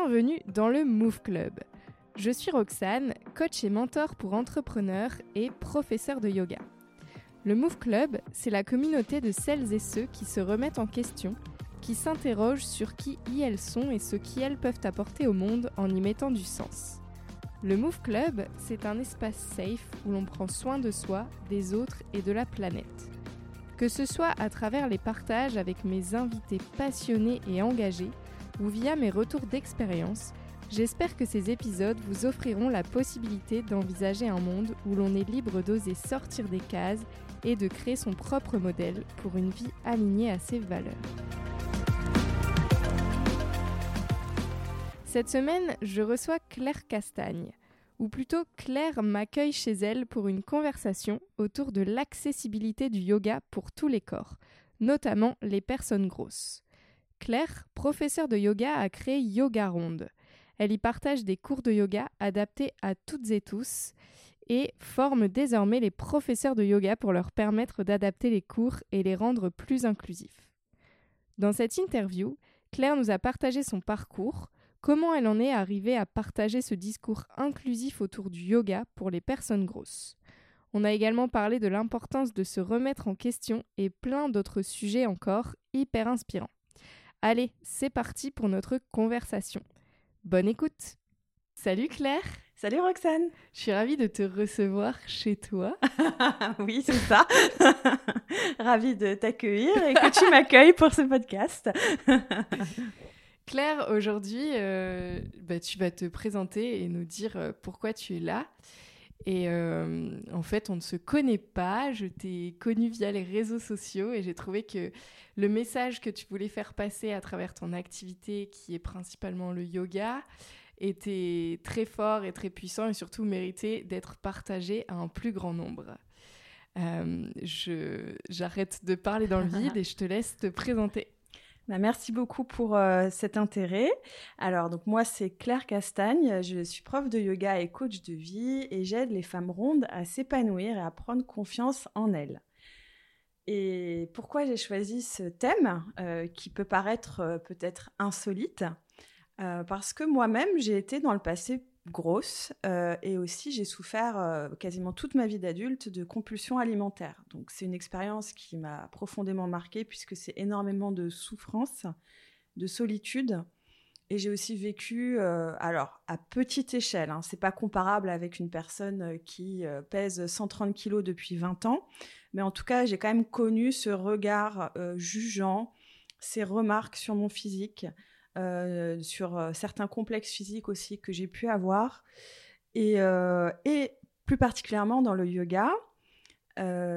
Bienvenue dans le Move Club. Je suis Roxane, coach et mentor pour entrepreneurs et professeur de yoga. Le Move Club, c'est la communauté de celles et ceux qui se remettent en question, qui s'interrogent sur qui elles sont et ce qu'elles peuvent apporter au monde en y mettant du sens. Le Move Club, c'est un espace safe où l'on prend soin de soi, des autres et de la planète. Que ce soit à travers les partages avec mes invités passionnés et engagés, ou via mes retours d'expérience, j'espère que ces épisodes vous offriront la possibilité d'envisager un monde où l'on est libre d'oser sortir des cases et de créer son propre modèle pour une vie alignée à ses valeurs. Cette semaine, je reçois Claire Castagne, ou plutôt Claire m'accueille chez elle pour une conversation autour de l'accessibilité du yoga pour tous les corps, notamment les personnes grosses. Claire, professeure de yoga, a créé Yoga Ronde. Elle y partage des cours de yoga adaptés à toutes et tous et forme désormais les professeurs de yoga pour leur permettre d'adapter les cours et les rendre plus inclusifs. Dans cette interview, Claire nous a partagé son parcours, comment elle en est arrivée à partager ce discours inclusif autour du yoga pour les personnes grosses. On a également parlé de l'importance de se remettre en question et plein d'autres sujets encore hyper inspirants. Allez, c'est parti pour notre conversation. Bonne écoute. Salut Claire. Salut Roxane. Je suis ravie de te recevoir chez toi. oui, c'est ça. ravie de t'accueillir et que tu m'accueilles pour ce podcast. Claire, aujourd'hui, euh, bah, tu vas te présenter et nous dire euh, pourquoi tu es là. Et euh, en fait, on ne se connaît pas. Je t'ai connue via les réseaux sociaux et j'ai trouvé que le message que tu voulais faire passer à travers ton activité, qui est principalement le yoga, était très fort et très puissant et surtout méritait d'être partagé à un plus grand nombre. Euh, J'arrête de parler dans le vide et je te laisse te présenter. Bah, merci beaucoup pour euh, cet intérêt. Alors, donc moi, c'est Claire Castagne. Je suis prof de yoga et coach de vie et j'aide les femmes rondes à s'épanouir et à prendre confiance en elles. Et pourquoi j'ai choisi ce thème euh, qui peut paraître euh, peut-être insolite? Parce que moi-même, j'ai été dans le passé grosse euh, et aussi j'ai souffert euh, quasiment toute ma vie d'adulte de compulsions alimentaires. Donc c'est une expérience qui m'a profondément marquée puisque c'est énormément de souffrance, de solitude. Et j'ai aussi vécu, euh, alors à petite échelle, hein, c'est pas comparable avec une personne qui pèse 130 kilos depuis 20 ans, mais en tout cas j'ai quand même connu ce regard jugeant, ces remarques sur mon physique, euh, sur euh, certains complexes physiques aussi que j'ai pu avoir. Et, euh, et, plus particulièrement dans le yoga,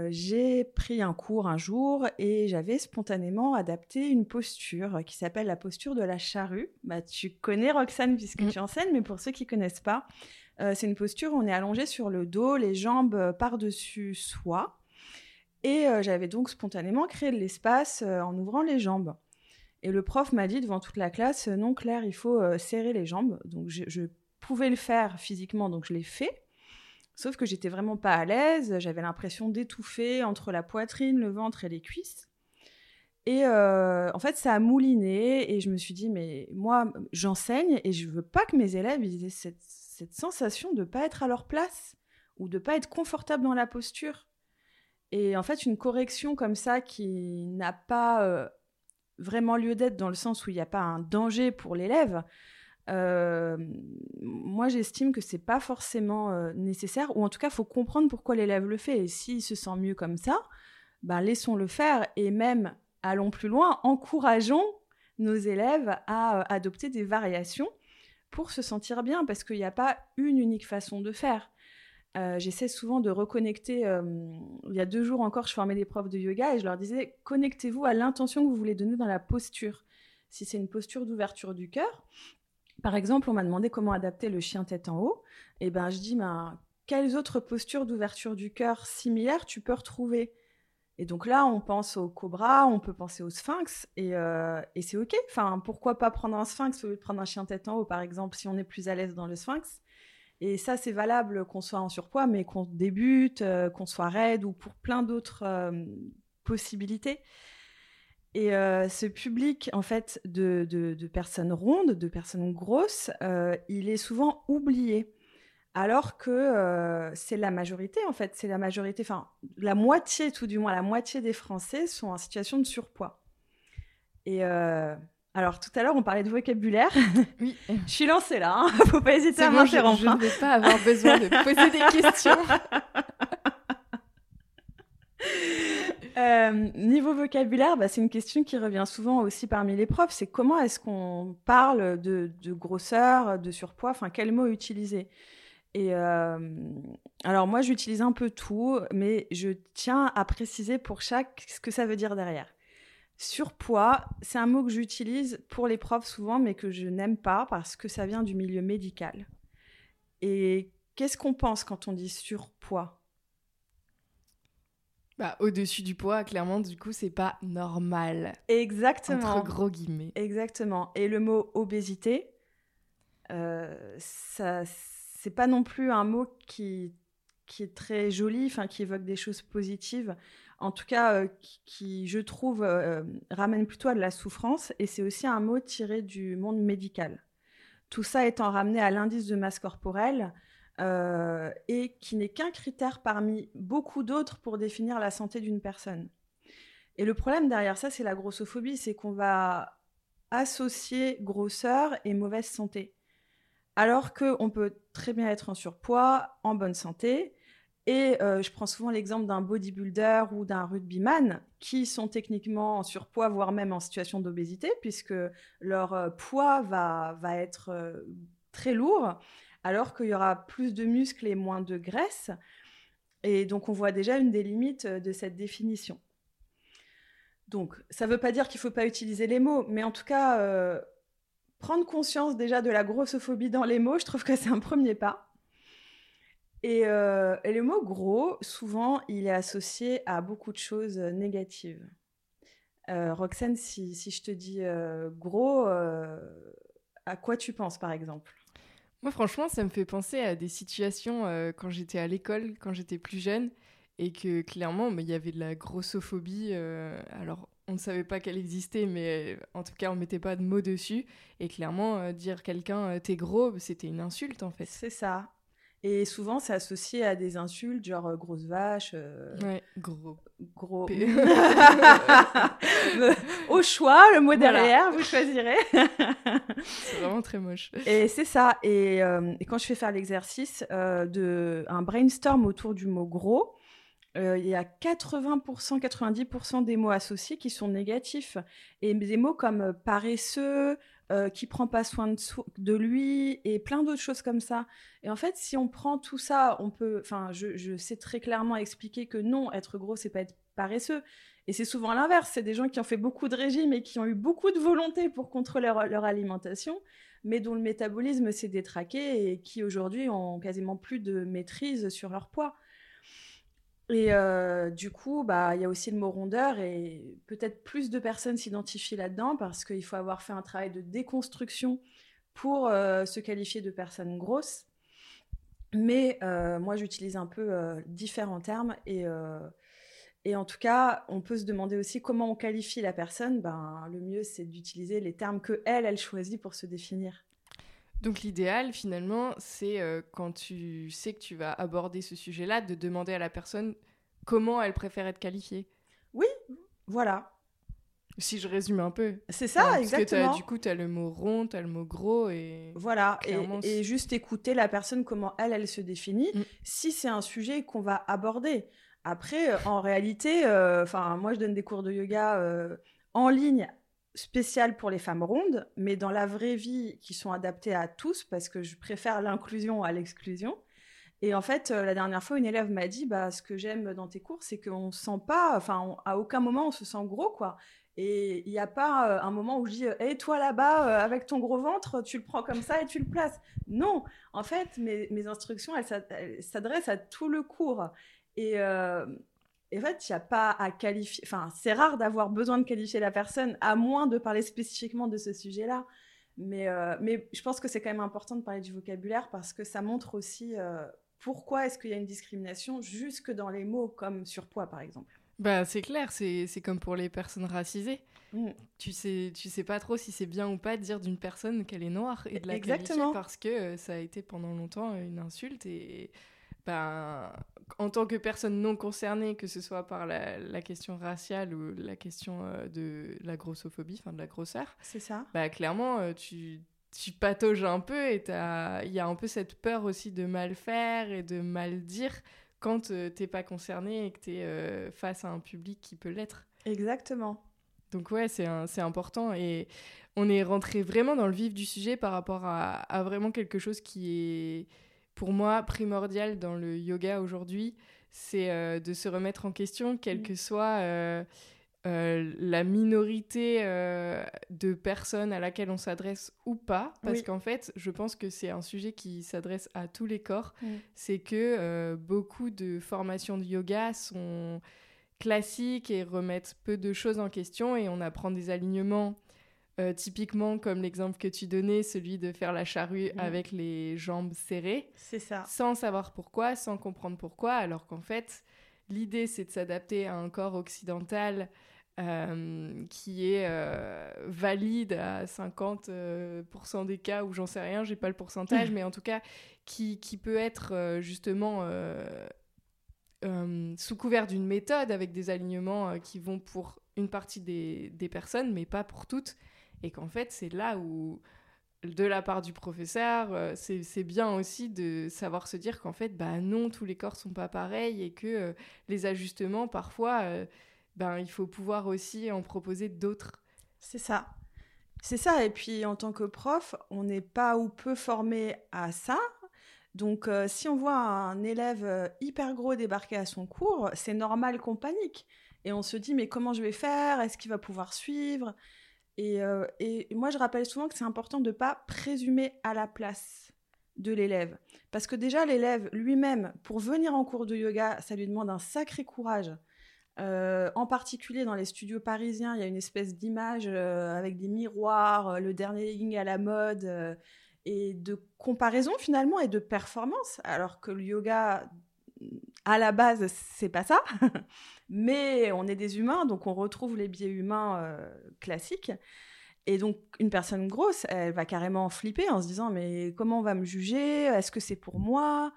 j'ai pris un cours un jour et j'avais spontanément adapté une posture qui s'appelle la posture de la charrue. Bah, tu connais Roxane puisque mm. tu enseignes, mais pour ceux qui connaissent pas, c'est une posture où on est allongé sur le dos, les jambes par-dessus soi. Et j'avais donc spontanément créé de l'espace en ouvrant les jambes. Et le prof m'a dit devant toute la classe, euh, non Claire, il faut euh, serrer les jambes. Donc je, pouvais le faire physiquement, donc je l'ai fait. Sauf que j'étais vraiment pas à l'aise, j'avais l'impression d'étouffer entre la poitrine, le ventre et les cuisses. Et euh, en fait, ça a mouliné et je me suis dit, mais moi, j'enseigne et je veux pas que mes élèves aient cette, cette sensation de pas être à leur place ou de pas être confortable dans la posture. Et en fait, une correction comme ça qui n'a pas vraiment lieu d'être dans le sens où il n'y a pas un danger pour l'élève, euh, moi j'estime que c'est pas forcément euh, nécessaire, ou en tout cas il faut comprendre pourquoi l'élève le fait, et s'il se sent mieux comme ça, ben, laissons-le faire, et même allons plus loin, encourageons nos élèves à euh, adopter des variations pour se sentir bien, parce qu'il n'y a pas une unique façon de faire. Euh, j'essaie souvent de reconnecter. Euh, il y a deux jours encore, je formais des profs de yoga et je leur disais connectez-vous à l'intention que vous voulez donner dans la posture. Si c'est une posture d'ouverture du cœur, par exemple, on m'a demandé comment adapter le chien tête en haut. Et ben, je dis ben, quelles autres postures d'ouverture du cœur similaires tu peux retrouver? Et donc là, on pense au cobra, on peut penser au sphinx, et, euh, et c'est ok. Enfin, pourquoi pas prendre un sphinx au lieu de prendre un chien tête en haut, par exemple, si on est plus à l'aise dans le sphinx? Et ça, c'est valable qu'on soit en surpoids, mais qu'on débute, euh, qu'on soit raide ou pour plein d'autres euh, possibilités. Et euh, ce public, en fait, de, de, personnes rondes, de personnes grosses, il est souvent oublié. Alors que c'est la majorité, en fait, c'est la majorité, enfin, la moitié, tout du moins, la moitié des Français sont en situation de surpoids. Et alors, tout à l'heure, on parlait de vocabulaire. Oui. je suis lancée là, hein faut pas hésiter à m'interrompre. Je, je, ne vais pas avoir besoin de poser des questions. Euh, niveau vocabulaire, bah, c'est une question qui revient souvent aussi parmi les profs. C'est comment est-ce qu'on parle de, grosseur, de surpoids, enfin quels mots utiliser? Et euh, alors moi, j'utilise un peu tout, mais je tiens à préciser pour chaque ce que ça veut dire derrière. Surpoids, c'est un mot que j'utilise pour les profs souvent, mais que je n'aime pas parce que ça vient du milieu médical. Et qu'est-ce qu'on pense quand on dit surpoids? Bah, au-dessus du poids, clairement, du coup, c'est pas normal. Exactement. Entre gros guillemets. Exactement. Et le mot obésité, euh, ça, c'est pas non plus un mot qui, qui est très joli, enfin, qui évoque des choses positives. En tout cas, euh, qui, je trouve, euh, ramène plutôt à de la souffrance. Et c'est aussi un mot tiré du monde médical. Tout ça étant ramené à l'indice de masse corporelle, euh, et qui n'est qu'un critère parmi beaucoup d'autres pour définir la santé d'une personne. Et le problème derrière ça, c'est la grossophobie, c'est qu'on va associer grosseur et mauvaise santé. Alors qu'on peut très bien être en surpoids, en bonne santé. Et euh, je prends souvent l'exemple d'un bodybuilder ou d'un rugbyman qui sont techniquement en surpoids, voire même en situation d'obésité, puisque leur euh, poids va, être très lourd alors qu'il y aura plus de muscles et moins de graisse. Et donc on voit déjà une des limites euh, de cette définition. Donc ça ne veut pas dire qu'il ne faut pas utiliser les mots, mais en tout cas, euh, prendre conscience déjà de la grossophobie dans les mots, je trouve que c'est un premier pas. Et, euh, le mot gros, souvent, il est associé à beaucoup de choses négatives. Roxane, si, si, je te dis gros, à quoi tu penses par exemple? Moi, franchement, ça me fait penser à des situations euh, quand j'étais à l'école, quand j'étais plus jeune, et que clairement, il y avait de la grossophobie. Euh, alors, on ne savait pas qu'elle existait, mais euh, en tout cas, on mettait pas de mots dessus. Et clairement, dire quelqu'un t'es gros, c'était une insulte en fait. C'est ça. Et souvent, c'est associé à des insultes, genre euh, grosse vache. Euh, ouais, gros. Gros. Au choix, le mot derrière, vous choisirez. c'est vraiment très moche. Et c'est ça. Et, euh, et, quand je fais faire l'exercice de un brainstorm autour du mot gros, il y a 80%, 90% des mots associés qui sont négatifs. Et des mots comme paresseux, euh, qui prend pas soin de, lui et plein d'autres choses comme ça. Et en fait, si on prend tout ça, on peut. Enfin, je, sais très clairement expliquer que non, être gros, c'est pas être paresseux. Et c'est souvent l'inverse. C'est des gens qui ont fait beaucoup de régimes et qui ont eu beaucoup de volonté pour contrôler leur, leur alimentation, mais dont le métabolisme s'est détraqué et qui aujourd'hui ont quasiment plus de maîtrise sur leur poids. Et euh, du coup, bah, il y a aussi le mot rondeur et peut-être plus de personnes s'identifient là-dedans parce qu'il faut avoir fait un travail de déconstruction pour euh, se qualifier de personne grosse. Mais euh, moi, j'utilise un peu différents termes et, et en tout cas, on peut se demander aussi comment on qualifie la personne. Ben, le mieux, c'est d'utiliser les termes que elle, elle choisit pour se définir. Donc l'idéal finalement, c'est euh, quand tu sais que tu vas aborder ce sujet-là, de demander à la personne comment elle préfère être qualifiée. Oui, voilà. Si je résume un peu. C'est ça, exactement. Parce que du coup, tu as le mot rond, tu as le mot gros et... Voilà, et, juste écouter la personne, comment elle, elle se définit, mm. si c'est un sujet qu'on va aborder. Après, euh, en réalité, euh, moi, je donne des cours de yoga en ligne spéciales pour les femmes rondes, mais dans la vraie vie qui sont adaptées à tous parce que je préfère l'inclusion à l'exclusion. Et en fait, euh, la dernière fois, une élève m'a dit, bah, ce que j'aime dans tes cours, c'est qu'on se sent pas, enfin, à aucun moment on se sent gros, quoi. Et il n'y a pas euh, un moment où je dis, hé, toi là-bas, euh, avec ton gros ventre, tu le prends comme ça et tu le places. Non, en fait, mes, mes instructions, elles s'adressent à tout le cours. Et, et en fait, il n'y a pas à qualifier. Enfin, c'est rare d'avoir besoin de qualifier la personne, à moins de parler spécifiquement de ce sujet-là. Mais, euh, mais je pense que c'est quand même important de parler du vocabulaire parce que ça montre aussi euh, pourquoi est-ce qu'il y a une discrimination jusque dans les mots comme surpoids, par exemple. Bah, c'est clair, c'est comme pour les personnes racisées. Mm. Tu sais, tu sais pas trop si c'est bien ou pas de dire d'une personne qu'elle est noire et de la Exactement. parce que euh, ça a été pendant longtemps une insulte et ben, en tant que personne non concernée, que ce soit par la, question raciale ou la question euh, de la grossophobie, enfin de la grosseur, c'est ça. Bah, clairement, euh, tu, tu patauges un peu et il y a un peu cette peur aussi de mal faire et de mal dire quand euh, t'es pas concerné et que tu es face à un public qui peut l'être. Exactement. Donc ouais, c'est important et on est rentré vraiment dans le vif du sujet par rapport à, à vraiment quelque chose qui est pour moi primordial dans le yoga aujourd'hui, c'est euh, de se remettre en question, quelle mm. que soit euh, euh, la minorité de personnes à laquelle on s'adresse ou pas. Parce qu'en fait, je pense que c'est un sujet qui s'adresse à tous les corps. Mm. C'est que beaucoup de formations de yoga sont classiques et remettent peu de choses en question et on apprend des alignements euh, typiquement, comme l'exemple que tu donnais, celui de faire la charrue mm. avec les jambes serrées. C'est ça. Sans savoir pourquoi, sans comprendre pourquoi, alors qu'en fait, l'idée, c'est de s'adapter à un corps occidental euh, qui est euh, valide à 50% des cas, ou j'en sais rien, j'ai pas le pourcentage, mais en tout cas, qui, qui peut être justement. sous couvert d'une méthode avec des alignements qui vont pour une partie des, des, personnes, mais pas pour toutes. Et qu'en fait, c'est là où, de la part du professeur, euh, c'est bien aussi de savoir se dire qu'en fait, bah non, tous les corps sont pas pareils et que euh, les ajustements, parfois, euh, ben, il faut pouvoir aussi en proposer d'autres. C'est ça. C'est ça. Et puis, en tant que prof, on n'est pas ou peu formé à ça. Donc, si on voit un élève hyper gros débarquer à son cours, c'est normal qu'on panique. Et on se dit, mais comment je vais faire? Est-ce qu'il va pouvoir suivre? Euh, et, moi, je rappelle souvent que c'est important de ne pas présumer à la place de l'élève. Parce que déjà, l'élève lui-même, pour venir en cours de yoga, ça lui demande un sacré courage. Euh, en particulier dans les studios parisiens, il y a une espèce d'image euh, avec des miroirs, le dernier ligne à la mode, et de comparaison finalement et de performance, alors que le yoga, à la base, c'est pas ça. Mais on est des humains, donc on retrouve les biais humains euh, classiques. Et donc, une personne grosse, elle va carrément flipper en se disant Mais comment on va me juger? Est-ce que c'est pour moi?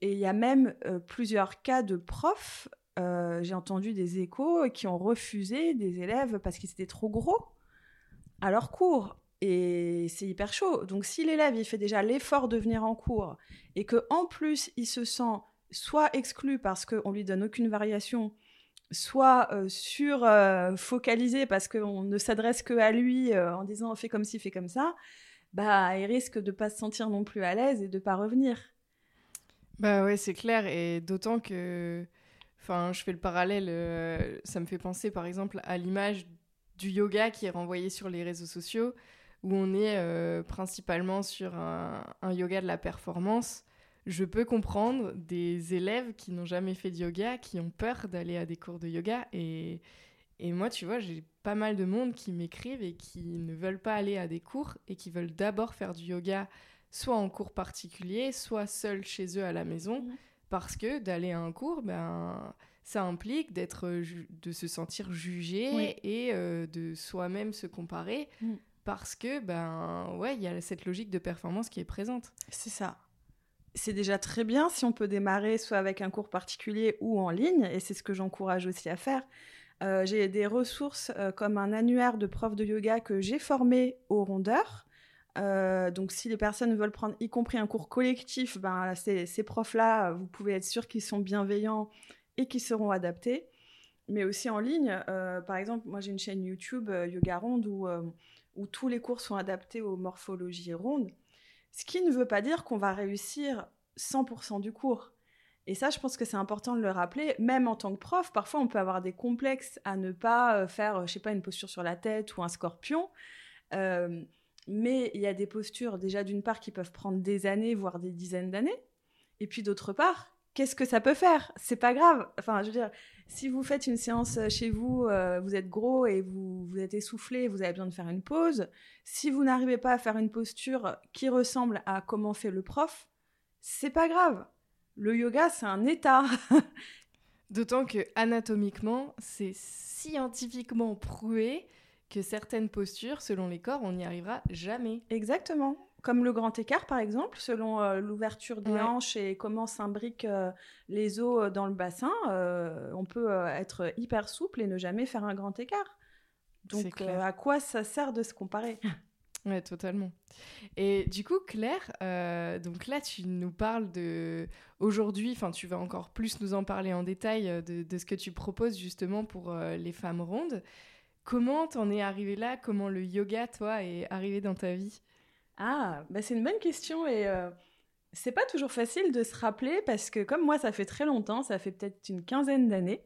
Et il y a même euh, plusieurs cas de profs, euh, j'ai entendu des échos, qui ont refusé des élèves parce qu'ils étaient trop gros à leur cours. Et c'est hyper chaud. Donc, si l'élève, il fait déjà l'effort de venir en cours et que en plus, il se sent soit exclu parce qu'on lui donne aucune variation, soit euh, sur euh, focalisé parce qu'on ne s'adresse que à lui euh, en disant fais comme ci, fais comme ça, bah il risque de pas se sentir non plus à l'aise et de pas revenir. Bah ouais, c'est clair et d'autant que enfin, je fais le parallèle ça me fait penser par exemple à l'image du yoga qui est renvoyé sur les réseaux sociaux où on est principalement sur un, un, yoga de la performance je peux comprendre des élèves qui n'ont jamais fait de yoga, qui ont peur d'aller à des cours de yoga. Et, et moi, tu vois, j'ai pas mal de monde qui m'écrivent et qui ne veulent pas aller à des cours et qui veulent d'abord faire du yoga, soit en cours particulier, soit seul chez eux à la maison. Mmh. Parce que d'aller à un cours, ben, ça implique d'être, de se sentir jugé et euh, de soi-même se comparer. Mmh. Parce que, ben, ouais, il y a cette logique de performance qui est présente. C'est ça c'est déjà très bien si on peut démarrer soit avec un cours particulier ou en ligne, et c'est ce que j'encourage aussi à faire. Euh, j'ai des ressources euh, comme un annuaire de profs de yoga que j'ai formé aux rondeurs. Euh, donc si les personnes veulent prendre, y compris un cours collectif, ben, ces, profs-là, vous pouvez être sûr qu'ils sont bienveillants et qu'ils seront adaptés. Mais aussi en ligne, par exemple, moi j'ai une chaîne YouTube Yoga Ronde où tous les cours sont adaptés aux morphologies rondes. Ce qui ne veut pas dire qu'on va réussir 100% du cours. Et ça, je pense que c'est important de le rappeler. Même en tant que prof, parfois on peut avoir des complexes à ne pas euh, faire, je sais pas, une posture sur la tête ou un scorpion. Euh, mais il y a des postures, déjà d'une part, qui peuvent prendre des années, voire des dizaines d'années. Et puis d'autre part, qu'est-ce que ça peut faire? C'est pas grave. Enfin, je veux dire, si vous faites une séance euh, chez vous, euh, vous êtes gros et vous, vous êtes essoufflé, vous avez besoin de faire une pause. Si vous n'arrivez pas à faire une posture qui ressemble à comment fait le prof, c'est pas grave. Le yoga, c'est un état. D'autant que anatomiquement, c'est scientifiquement prouvé que certaines postures, selon les corps, on n'y arrivera jamais. Exactement. Comme le grand écart, par exemple, selon euh, l'ouverture des hanches et comment s'imbriquent euh, les os euh, dans le bassin, on peut être hyper souple et ne jamais faire un grand écart. Donc, à quoi ça sert de se comparer? Ouais, totalement. Et du coup, Claire, donc là, tu nous parles de aujourd'hui, enfin, tu vas encore plus nous en parler en détail de, de ce que tu proposes justement pour les femmes rondes. Comment t'en es arrivée là? Comment le yoga, toi, est arrivé dans ta vie? Ah, bah c'est une bonne question et euh, c'est pas toujours facile de se rappeler parce que comme moi ça fait très longtemps, ça fait peut-être une quinzaine d'années.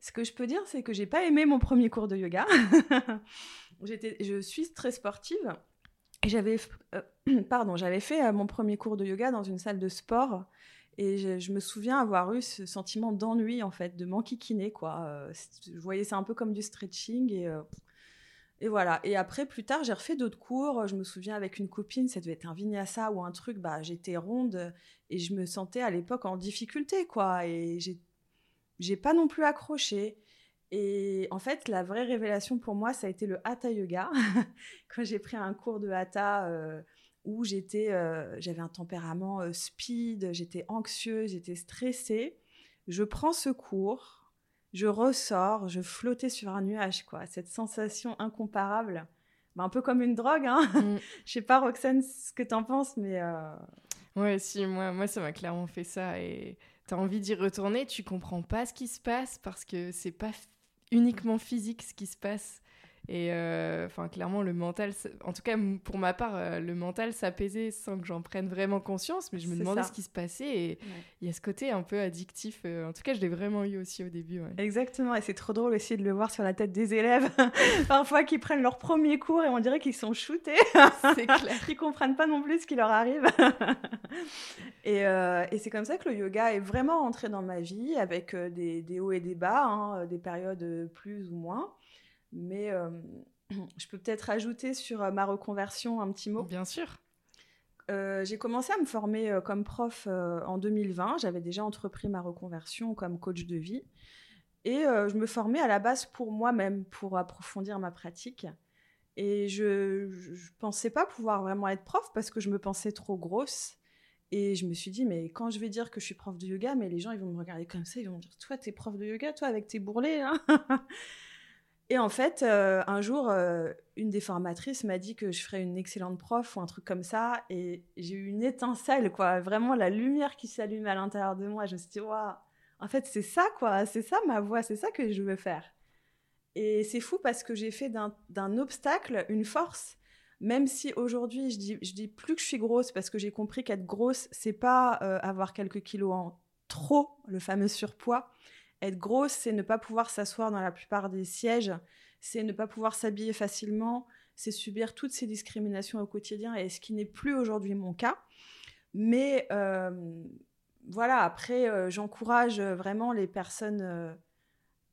Ce que je peux dire c'est que j'ai pas aimé mon premier cours de yoga. J'étais, je suis très sportive et j'avais, euh, pardon, j'avais fait euh, mon premier cours de yoga dans une salle de sport et je, me souviens avoir eu ce sentiment d'ennui en fait, de m'enquiquiner quoi. je voyais ça un peu comme du stretching et et voilà. Et après, plus tard, j'ai refait d'autres cours. Je me souviens avec une copine, ça devait être un vinyasa ou un truc. Bah, j'étais ronde et je me sentais à l'époque en difficulté, quoi. Et j'ai, j'ai pas non plus accroché. Et en fait, la vraie révélation pour moi, ça a été le hatha yoga. Quand j'ai pris un cours de hatha euh, où j'étais, euh, j'avais un tempérament euh, speed, j'étais anxieuse, j'étais stressée. Je prends ce cours je ressors, je flottais sur un nuage, quoi. Cette sensation incomparable, bah, un peu comme une drogue, hein. Mm. Je sais pas, Roxane, ce que t'en penses, mais. Euh... Ouais, si, moi, moi, ça m'a clairement fait ça. Et t'as envie d'y retourner, tu comprends pas ce qui se passe parce que c'est pas uniquement physique ce qui se passe. Et euh, enfin, clairement, le mental, en tout cas pour ma part, euh, le mental s'apaisait sans que j'en prenne vraiment conscience, mais je me demandais ce qui se passait et il y a ce côté un peu addictif. Euh, en tout cas, je l'ai vraiment eu aussi au début. Exactement, et c'est trop drôle aussi de le voir sur la tête des élèves, parfois qui prennent leur premier cours et on dirait qu'ils sont shootés. c'est clair. Ils comprennent pas non plus ce qui leur arrive. et, et c'est comme ça que le yoga est vraiment entré dans ma vie avec des, des hauts et des bas, hein, des périodes plus ou moins. Mais euh, je peux peut-être ajouter sur euh, ma reconversion un petit mot. Bien sûr. Euh, j'ai commencé à me former comme prof en 2020. J'avais déjà entrepris ma reconversion comme coach de vie. Et je me formais à la base pour moi-même, pour approfondir ma pratique. Et je ne pensais pas pouvoir vraiment être prof parce que je me pensais trop grosse. Et je me suis dit, mais quand je vais dire que je suis prof de yoga, mais les gens, ils vont me regarder comme ça, ils vont me dire, toi, t'es prof de yoga, toi, avec tes bourrelets. Hein? et en fait, euh, un jour, euh, une des formatrices m'a dit que je ferais une excellente prof ou un truc comme ça. Et j'ai eu une étincelle, quoi. Vraiment, la lumière qui s'allume à l'intérieur de moi. Je me suis dit, waouh, en fait, c'est ça, quoi. C'est ça ma voix, c'est ça que je veux faire. Et c'est fou parce que j'ai fait d'un obstacle une force. Même si aujourd'hui, je dis, dis plus que je suis grosse parce que j'ai compris qu'être grosse, c'est pas euh, avoir quelques kilos en trop, le fameux surpoids être grosse, c'est ne pas pouvoir s'asseoir dans la plupart des sièges, c'est ne pas pouvoir s'habiller facilement, c'est subir toutes ces discriminations au quotidien, et ce qui n'est plus aujourd'hui mon cas. Mais euh, voilà, après, euh, j'encourage vraiment les personnes euh,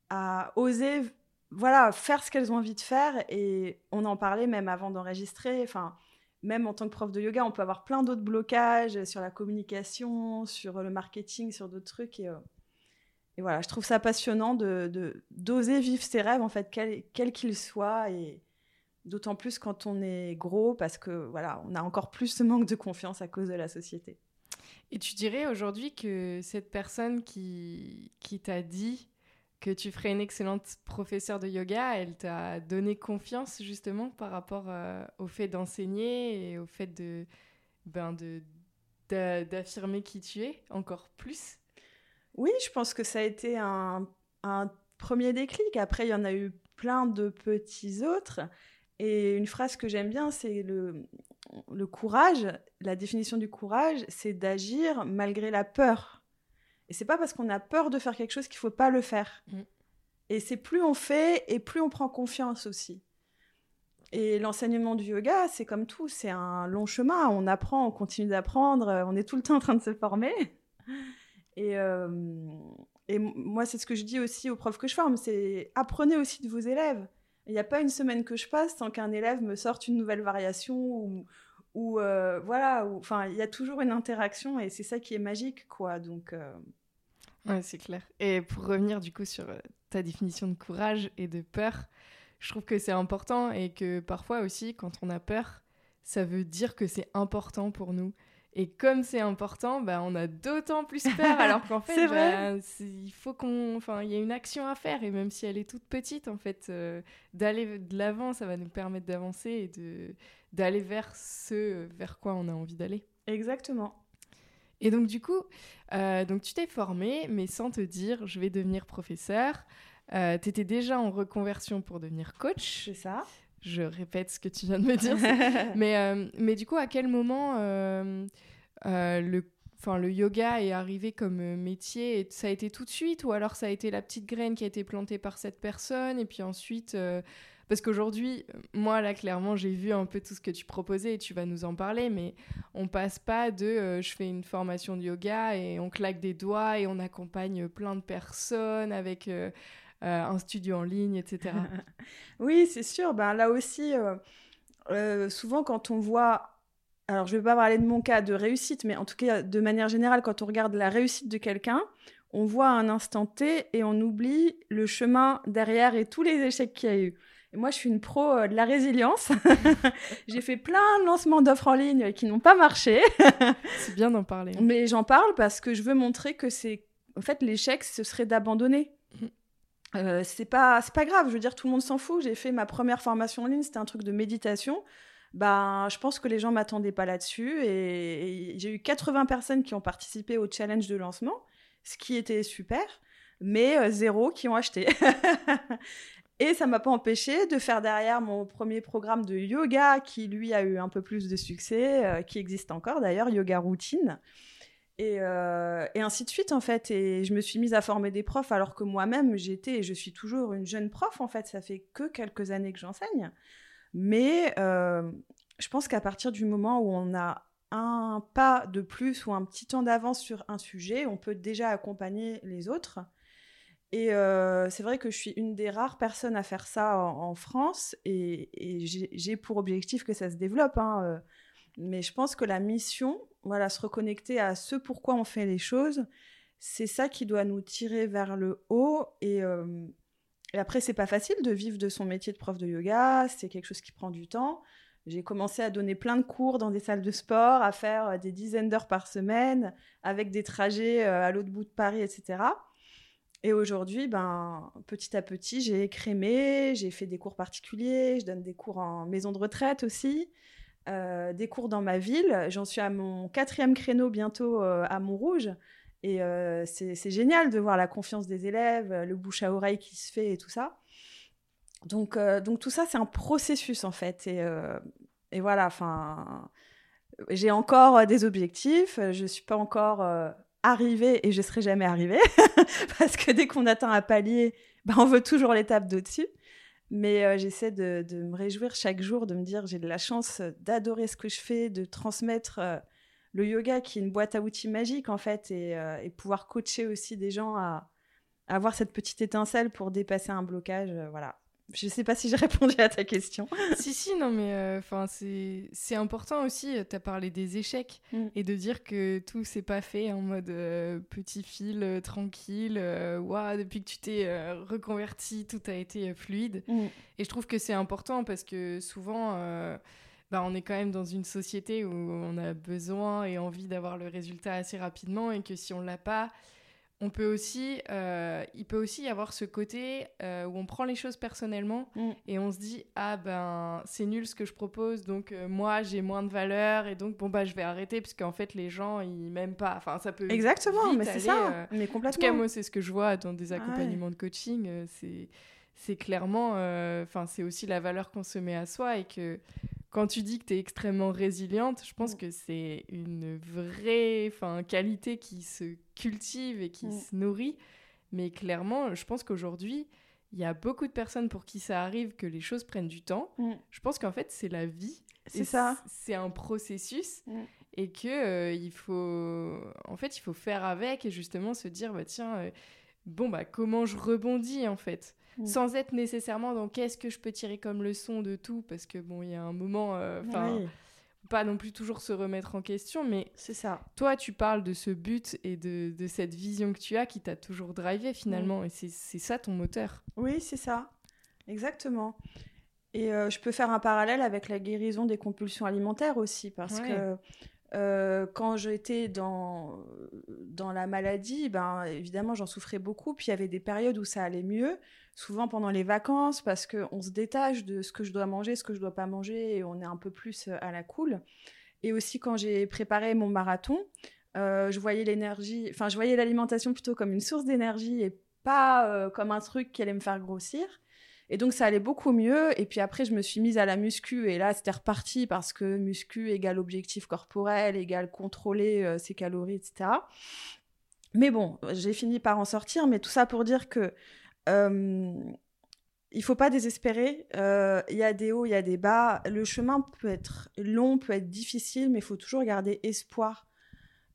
à oser voilà, faire ce qu'elles ont envie de faire. Et on en parlait même avant d'enregistrer. Enfin, même en tant que prof de yoga, on peut avoir plein d'autres blocages sur la communication, sur le marketing, sur d'autres trucs. Et et voilà, je trouve ça passionnant de d'oser vivre ses rêves en fait, quels qu'ils soient et d'autant plus quand on est gros parce que voilà, on a encore plus ce manque de confiance à cause de la société. Et tu dirais aujourd'hui que cette personne qui qui t'a dit que tu ferais une excellente professeure de yoga, elle t'a donné confiance justement par rapport euh, au fait d'enseigner et au fait de ben de d'affirmer qui tu es encore plus? Oui, je pense que ça a été un, premier déclic. Après, il y en a eu plein de petits autres. Et une phrase que j'aime bien, c'est le, le courage. La définition du courage, c'est d'agir malgré la peur. Et c'est pas parce qu'on a peur de faire quelque chose qu'il faut pas le faire. Mm. Et c'est plus on fait et plus on prend confiance aussi. Et l'enseignement du yoga, c'est comme tout, c'est un long chemin. On apprend, on continue d'apprendre, on est tout le temps en train de se former. Et, euh, moi, c'est ce que je dis aussi aux profs que je forme, c'est apprenez aussi de vos élèves. Il n'y a pas une semaine que je passe sans qu'un élève me sorte une nouvelle variation ou, euh, voilà, enfin, il y a toujours une interaction et c'est ça qui est magique, quoi. Donc. Euh, Ouais, c'est clair. Et pour revenir du coup sur ta définition de courage et de peur, je trouve que c'est important et que parfois aussi, quand on a peur, ça veut dire que c'est important pour nous. Et comme c'est important, bah, on a d'autant plus peur, alors qu'en fait, bah, il faut qu'on, enfin, il y a une action à faire, et même si elle est toute petite, en fait, euh, d'aller de l'avant, ça va nous permettre d'avancer et de d'aller vers ce vers quoi on a envie d'aller. Exactement. Et donc du coup, euh, donc tu t'es formé, mais sans te dire, je vais devenir professeur. Euh, tu étais déjà en reconversion pour devenir coach. C'est ça je répète ce que tu viens de me dire. mais, euh, mais du coup, à quel moment euh, euh, le, le yoga est arrivé comme métier et Ça a été tout de suite ou alors ça a été la petite graine qui a été plantée par cette personne et puis ensuite... parce qu'aujourd'hui, moi, là, clairement, j'ai vu un peu tout ce que tu proposais et tu vas nous en parler, mais on passe pas de je fais une formation de yoga et on claque des doigts et on accompagne plein de personnes avec euh, un studio en ligne, etc. oui, c'est sûr. Ben, là aussi, euh, euh, souvent quand on voit alors je ne vais pas parler de mon cas de réussite, mais en tout cas, de manière générale, quand on regarde la réussite de quelqu'un, on voit un instant T et on oublie le chemin derrière et tous les échecs qu'il y a eu. Et moi, je suis une pro de la résilience. J'ai fait plein de lancements d'offres en ligne qui n'ont pas marché. c'est bien d'en parler. Mais j'en parle parce que je veux montrer que c'est... En fait, l'échec, ce serait d'abandonner. Euh, c'est pas c'est pas grave je veux dire tout le monde s'en fout. J'ai fait ma première formation en ligne c'était un truc de méditation. Ben je pense que les gens m'attendaient pas là-dessus et, j'ai eu 80 personnes qui ont participé au challenge de lancement ce qui était super mais euh, zéro qui ont acheté. Et ça m'a pas empêché de faire derrière mon premier programme de yoga qui lui a eu un peu plus de succès euh, qui existe encore d'ailleurs yoga routine euh, et, ainsi de suite, en fait. Et je me suis mise à former des profs alors que moi-même, j'étais et je suis toujours une jeune prof, en fait. Ça fait que quelques années que j'enseigne. Mais euh, je pense qu'à partir du moment où on a un pas de plus ou un petit temps d'avance sur un sujet, on peut déjà accompagner les autres. Et euh, c'est vrai que je suis une des rares personnes à faire ça en, France et, j'ai pour objectif que ça se développe. Hein, mais je pense que la mission, voilà, se reconnecter à ce pourquoi on fait les choses, c'est ça qui doit nous tirer vers le haut. Et, euh, et après, c'est pas facile de vivre de son métier de prof de yoga, c'est quelque chose qui prend du temps. J'ai commencé à donner plein de cours dans des salles de sport, à faire euh, des dizaines d'heures par semaine, avec des trajets euh, à l'autre bout de Paris, etc. Et aujourd'hui, ben, petit à petit, j'ai écrémé, j'ai fait des cours particuliers, je donne des cours en maison de retraite aussi. Euh, des cours dans ma ville. J'en suis à mon quatrième créneau bientôt euh, à Montrouge. Et euh, c'est génial de voir la confiance des élèves, le bouche à oreille qui se fait et tout ça. Donc, donc tout ça, c'est un processus en fait. Et, voilà, enfin, j'ai encore des objectifs. Je ne suis pas encore arrivée et je ne serai jamais arrivée. Parce que dès qu'on atteint un palier, ben, on veut toujours l'étape d'au-dessus. Mais euh, j'essaie de, me réjouir chaque jour, de me dire j'ai de la chance d'adorer ce que je fais, de transmettre euh, le yoga qui est une boîte à outils magique en fait, et, euh, pouvoir coacher aussi des gens à, avoir cette petite étincelle pour dépasser un blocage. voilà. Je ne sais pas si j'ai répondu à ta question. si, si, non, mais euh, c'est important aussi. Euh, tu as parlé des échecs mm. et de dire que tout s'est pas fait en mode euh, petit fil, tranquille. Waouh, depuis que tu t'es reconverti, tout a été fluide. Mm. Et je trouve que c'est important parce que souvent, bah, on est quand même dans une société où on a besoin et envie d'avoir le résultat assez rapidement et que si on l'a pas, on peut aussi, euh, il peut aussi y avoir ce côté euh, où on prend les choses personnellement mm. et on se dit ah ben c'est nul ce que je propose donc euh, moi j'ai moins de valeur et donc bon bah je vais arrêter parce qu'en fait les gens ils m'aiment pas. Enfin ça peut exactement mais c'est ça mais complètement en tout cas moi c'est ce que je vois dans des accompagnements de coaching c'est c'est clairement enfin c'est aussi la valeur qu'on se met à soi et que quand tu dis que tu es extrêmement résiliente, je pense mm. que c'est une vraie qualité qui se cultive et qui mm. se nourrit. Mais clairement, je pense qu'aujourd'hui, il y a beaucoup de personnes pour qui ça arrive que les choses prennent du temps. Mm. Je pense qu'en fait, c'est la vie. C'est ça. C'est un processus et que euh, il faut en fait, il faut faire avec et justement se dire bah tiens euh, bon bah comment je rebondis en fait? Mm. sans être nécessairement dans qu'est-ce que je peux tirer comme leçon de tout, parce que bon, il y a un moment, euh, enfin, pas non plus toujours se remettre en question, mais c'est ça. Toi, tu parles de ce but et de, de cette vision que tu as qui t'a toujours drivé finalement, et c'est ça ton moteur. Oui, c'est ça, exactement. Et euh, je peux faire un parallèle avec la guérison des compulsions alimentaires aussi, parce que euh, quand j'étais dans, dans la maladie, ben, évidemment, j'en souffrais beaucoup. Puis il y avait des périodes où ça allait mieux, souvent pendant les vacances, parce qu'on se détache de ce que je dois manger, ce que je dois pas manger, et on est un peu plus euh, à la cool. Et aussi, quand j'ai préparé mon marathon, euh, je voyais l'énergie, enfin, je voyais l'alimentation plutôt comme une source d'énergie et pas comme un truc qui allait me faire grossir. Et donc ça allait beaucoup mieux. Et puis après, je me suis mise à la muscu et là, c'était reparti parce que muscu égale objectif corporel, égale contrôler euh, ses calories, etc. Mais bon, j'ai fini par en sortir. Mais tout ça pour dire que euh, il faut pas désespérer. Il y a des hauts, il y a des bas. Le chemin peut être long, peut être difficile, mais il faut toujours garder espoir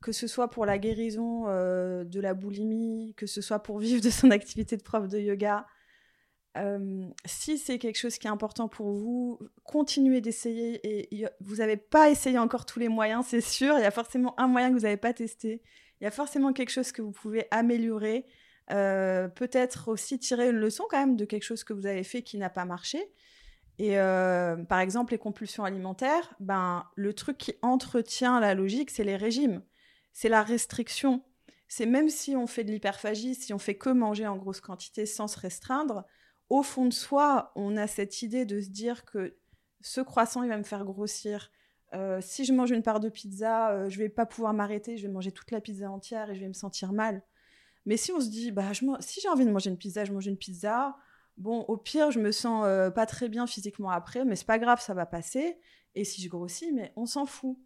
que ce soit pour la guérison de la boulimie, que ce soit pour vivre de son activité de prof de yoga, si c'est quelque chose qui est important pour vous, continuez d'essayer. Et vous n'avez pas essayé encore tous les moyens, c'est sûr. Il y a forcément un moyen que vous n'avez pas testé. Il y a forcément quelque chose que vous pouvez améliorer. Euh, peut-être aussi tirer une leçon quand même de quelque chose que vous avez fait qui n'a pas marché. Et euh, par exemple, les compulsions alimentaires, ben, le truc qui entretient la logique, c'est les régimes. C'est la restriction. C'est même si on fait de l'hyperphagie, si on fait que manger en grosse quantité sans se restreindre, au fond de soi, on a cette idée de se dire que ce croissant, il va me faire grossir. Euh, si je mange une part de pizza, je vais pas pouvoir m'arrêter, je vais manger toute la pizza entière et je vais me sentir mal. Mais si on se dit, bah, si j'ai envie de manger une pizza, je mange une pizza. Bon, au pire, je me sens euh, pas très bien physiquement après, mais c'est pas grave, ça va passer. Et si je grossis, mais on s'en fout.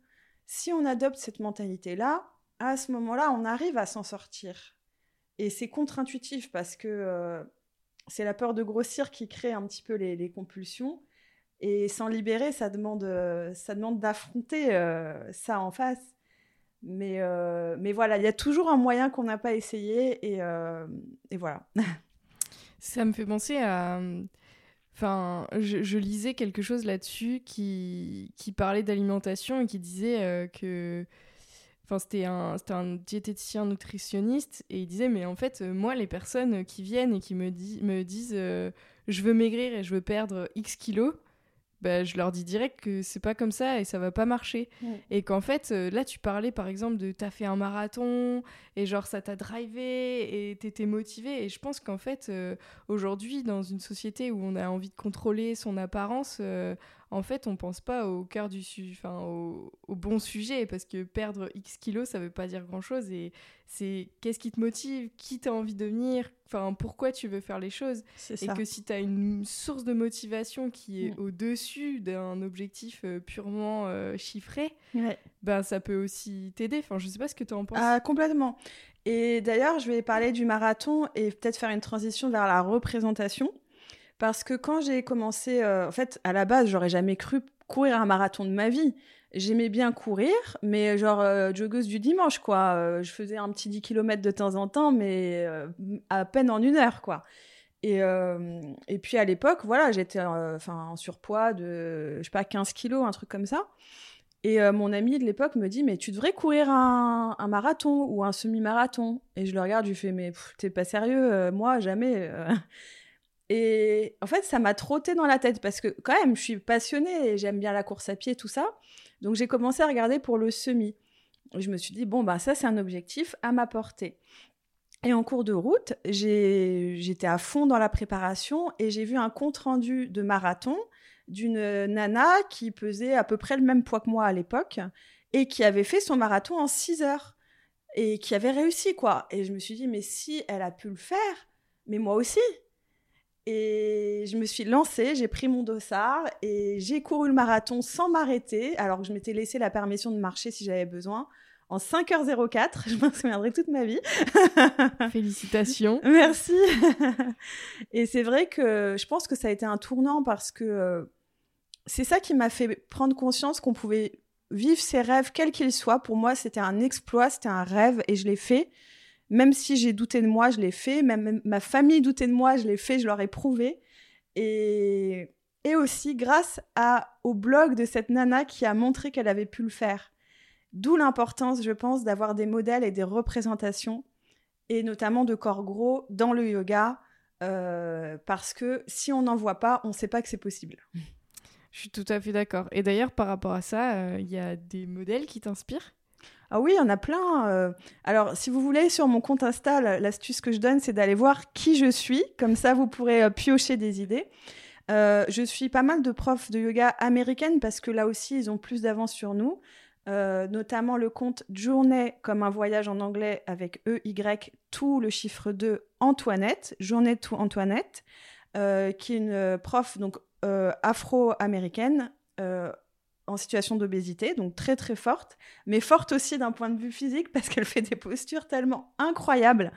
Si on adopte cette mentalité-là, à ce moment-là, on arrive à s'en sortir. Et c'est contre-intuitif parce que c'est la peur de grossir qui crée un petit peu les, compulsions. Et s'en libérer, ça demande, euh, ça demande d'affronter euh, ça en face. Mais, euh, mais voilà, il y a toujours un moyen qu'on n'a pas essayé et, et, voilà. ça me fait penser à. Enfin, je, lisais quelque chose là-dessus qui, qui parlait d'alimentation et qui disait que Enfin, c'était un, un diététicien nutritionniste et il disait mais en fait euh, moi les personnes qui viennent et qui me, me disent euh, je veux maigrir et je veux perdre X kilos bah, je leur dis direct que c'est pas comme ça et ça va pas marcher. Et qu'en fait, euh, là, tu parlais par exemple de t'as fait un marathon et genre ça t'a drivé et t'étais motivé. Et je pense qu'en fait, aujourd'hui, dans une société où on a envie de contrôler son apparence, en fait, on pense pas au cœur du enfin au, bon sujet parce que perdre X kilos, ça veut pas dire grand chose et c'est qu'est-ce qui te motive, qui t'as envie de devenir, enfin pourquoi tu veux faire les choses et que si tu as une source de motivation qui est au-dessus d'un objectif euh, purement euh, chiffré, ben ça peut aussi t'aider. Enfin, je sais pas ce que tu en penses. Ah, complètement. Et d'ailleurs, je vais parler du marathon et peut-être faire une transition vers la représentation. Parce que quand j'ai commencé, euh, en fait, à la base, j'aurais jamais cru courir un marathon de ma vie. J'aimais bien courir, mais genre euh, joggeuse du dimanche, quoi. Euh, je faisais un petit 10 km de temps en temps, mais à peine en une heure, quoi. Et, et puis à l'époque, voilà, j'étais enfin en surpoids de, je sais pas, 15 kilos, un truc comme ça. Et mon ami de l'époque me dit, mais tu devrais courir un, un marathon ou un semi-marathon. Et je le regarde, je lui fais, mais t'es pas sérieux, moi, jamais. Et en fait, ça m'a trotté dans la tête parce que quand même, je suis passionnée et j'aime bien la course à pied, tout ça. Donc j'ai commencé à regarder pour le semi. Je me suis dit, bon, bah, ça, c'est un objectif à ma portée. Et en cours de route, j'étais à fond dans la préparation et j'ai vu un compte-rendu de marathon d'une nana qui pesait à peu près le même poids que moi à l'époque et qui avait fait son marathon en 6 heures et qui avait réussi, quoi. Et je me suis dit, mais si elle a pu le faire, mais moi aussi. Et je me suis lancée, j'ai pris mon dossard et j'ai couru le marathon sans m'arrêter, alors que je m'étais laissé la permission de marcher si j'avais besoin, en 5h04. Je m'en souviendrai toute ma vie. Félicitations. Merci. et c'est vrai que je pense que ça a été un tournant parce que euh, c'est ça qui m'a fait prendre conscience qu'on pouvait vivre ses rêves, quels qu'ils soient. Pour moi, c'était un exploit, c'était un rêve et je l'ai fait. Même si j'ai douté de moi, je l'ai fait. Même ma famille doutait de moi, je l'ai fait, je leur ai prouvé. Et, et aussi grâce à, au blog de cette nana qui a montré qu'elle avait pu le faire. D'où l'importance, je pense, d'avoir des modèles et des représentations, et notamment de corps gros dans le yoga, euh, parce que si on n'en voit pas, on ne sait pas que c'est possible. Je suis tout à fait d'accord. Et d'ailleurs, par rapport à ça, euh, il y a des modèles qui t'inspirent? Ah oui, il y en a plein. Euh. Alors, si vous voulez, sur mon compte Insta, l'astuce que je donne, c'est d'aller voir qui je suis. Comme ça, vous pourrez piocher des idées. je suis pas mal de profs de yoga américaines parce que là aussi, ils ont plus d'avance sur nous. Euh, notamment le compte Journée comme un voyage en anglais avec EY, tout le chiffre 2, Antoinette, Journée tout Antoinette, euh, qui est une prof donc euh, afro-américaine en situation d'obésité, donc très très forte, mais forte aussi d'un point de vue physique parce qu'elle fait des postures tellement incroyables.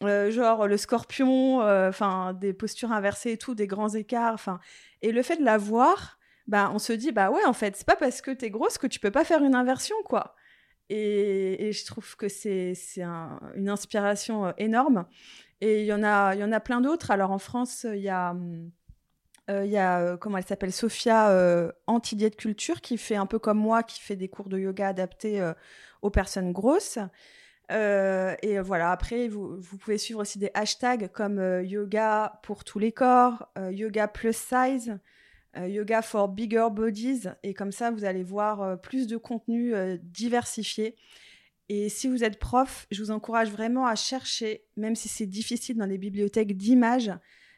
genre le scorpion, enfin des postures inversées et tout, des grands écarts, enfin et le fait de la voir, bah, on se dit, bah ouais, en fait, c'est pas parce que t'es grosse que tu peux pas faire une inversion, quoi. Et, je trouve que c'est une inspiration euh, énorme. Et il y en a, il y en a plein d'autres. Alors en France, il y a, euh, il y a euh, comment elle s'appelle, Sophia Anti-Diète Culture, qui fait un peu comme moi, qui fait des cours de yoga adaptés aux personnes grosses. et voilà, après, vous, vous, pouvez suivre aussi des hashtags comme yoga pour tous les corps, yoga plus size, euh, yoga for Bigger Bodies. Et comme ça, vous allez voir euh, plus de contenu euh, diversifié. Et si vous êtes prof, je vous encourage vraiment à chercher, même si c'est difficile dans les bibliothèques d'images,